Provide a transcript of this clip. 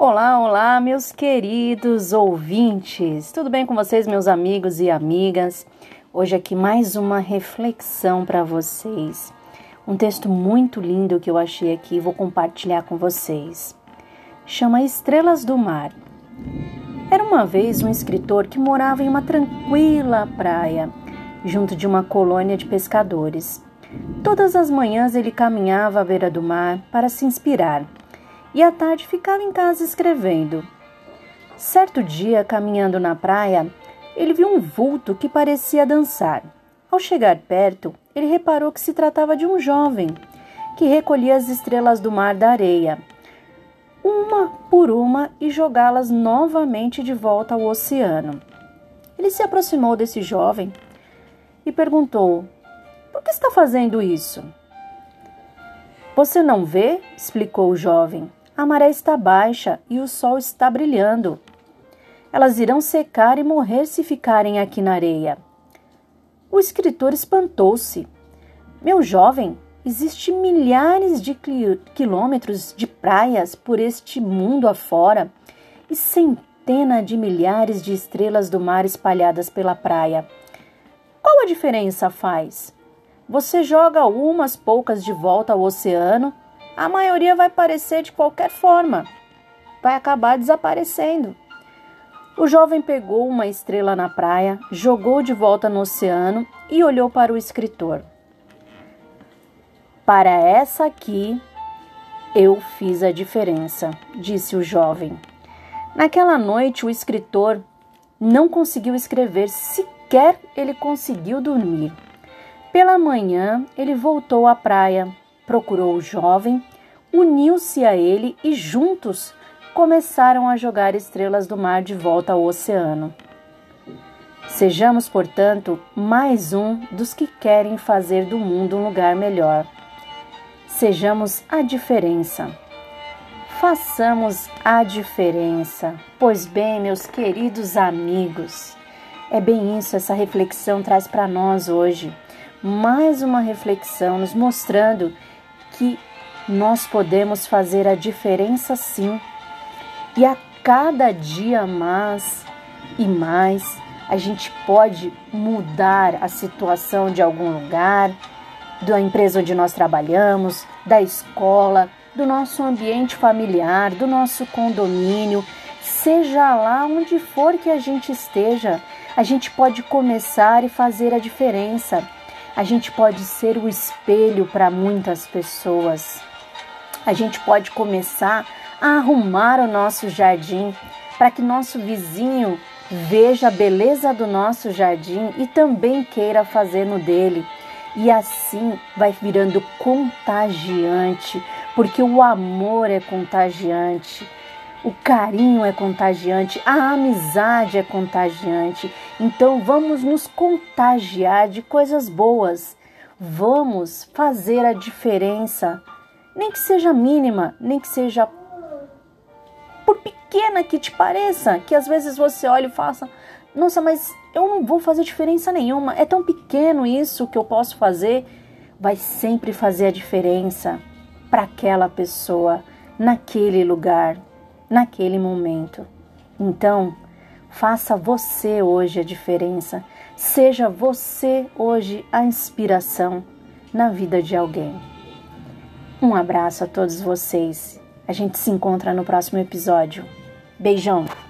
Olá, olá, meus queridos ouvintes. Tudo bem com vocês, meus amigos e amigas? Hoje aqui mais uma reflexão para vocês. Um texto muito lindo que eu achei aqui vou compartilhar com vocês. Chama Estrelas do Mar. Era uma vez um escritor que morava em uma tranquila praia, junto de uma colônia de pescadores. Todas as manhãs ele caminhava à beira do mar para se inspirar e à tarde ficava em casa escrevendo. Certo dia, caminhando na praia, ele viu um vulto que parecia dançar. Ao chegar perto, ele reparou que se tratava de um jovem que recolhia as estrelas do mar da areia, uma por uma, e jogá-las novamente de volta ao oceano. Ele se aproximou desse jovem e perguntou: Por que está fazendo isso? Você não vê? explicou o jovem. A maré está baixa e o sol está brilhando. Elas irão secar e morrer se ficarem aqui na areia. O escritor espantou-se. Meu jovem, existe milhares de quilômetros de praias por este mundo afora e centenas de milhares de estrelas do mar espalhadas pela praia. Qual a diferença faz? Você joga umas poucas de volta ao oceano a maioria vai aparecer de qualquer forma, vai acabar desaparecendo. O jovem pegou uma estrela na praia, jogou de volta no oceano e olhou para o escritor. Para essa aqui, eu fiz a diferença, disse o jovem. Naquela noite, o escritor não conseguiu escrever, sequer ele conseguiu dormir. Pela manhã, ele voltou à praia, procurou o jovem, uniu-se a ele e juntos começaram a jogar estrelas do mar de volta ao oceano. Sejamos, portanto, mais um dos que querem fazer do mundo um lugar melhor. Sejamos a diferença. Façamos a diferença. Pois bem, meus queridos amigos, é bem isso essa reflexão traz para nós hoje. Mais uma reflexão nos mostrando que nós podemos fazer a diferença sim. E a cada dia mais e mais, a gente pode mudar a situação de algum lugar, da empresa onde nós trabalhamos, da escola, do nosso ambiente familiar, do nosso condomínio, seja lá onde for que a gente esteja, a gente pode começar e fazer a diferença. A gente pode ser o espelho para muitas pessoas. A gente pode começar a arrumar o nosso jardim para que nosso vizinho veja a beleza do nosso jardim e também queira fazer no dele. E assim vai virando contagiante, porque o amor é contagiante. O carinho é contagiante, a amizade é contagiante. Então vamos nos contagiar de coisas boas. Vamos fazer a diferença, nem que seja mínima, nem que seja por pequena que te pareça, que às vezes você olha e faça, nossa, mas eu não vou fazer diferença nenhuma. É tão pequeno isso que eu posso fazer, vai sempre fazer a diferença para aquela pessoa, naquele lugar naquele momento. Então, faça você hoje a diferença. Seja você hoje a inspiração na vida de alguém. Um abraço a todos vocês. A gente se encontra no próximo episódio. Beijão!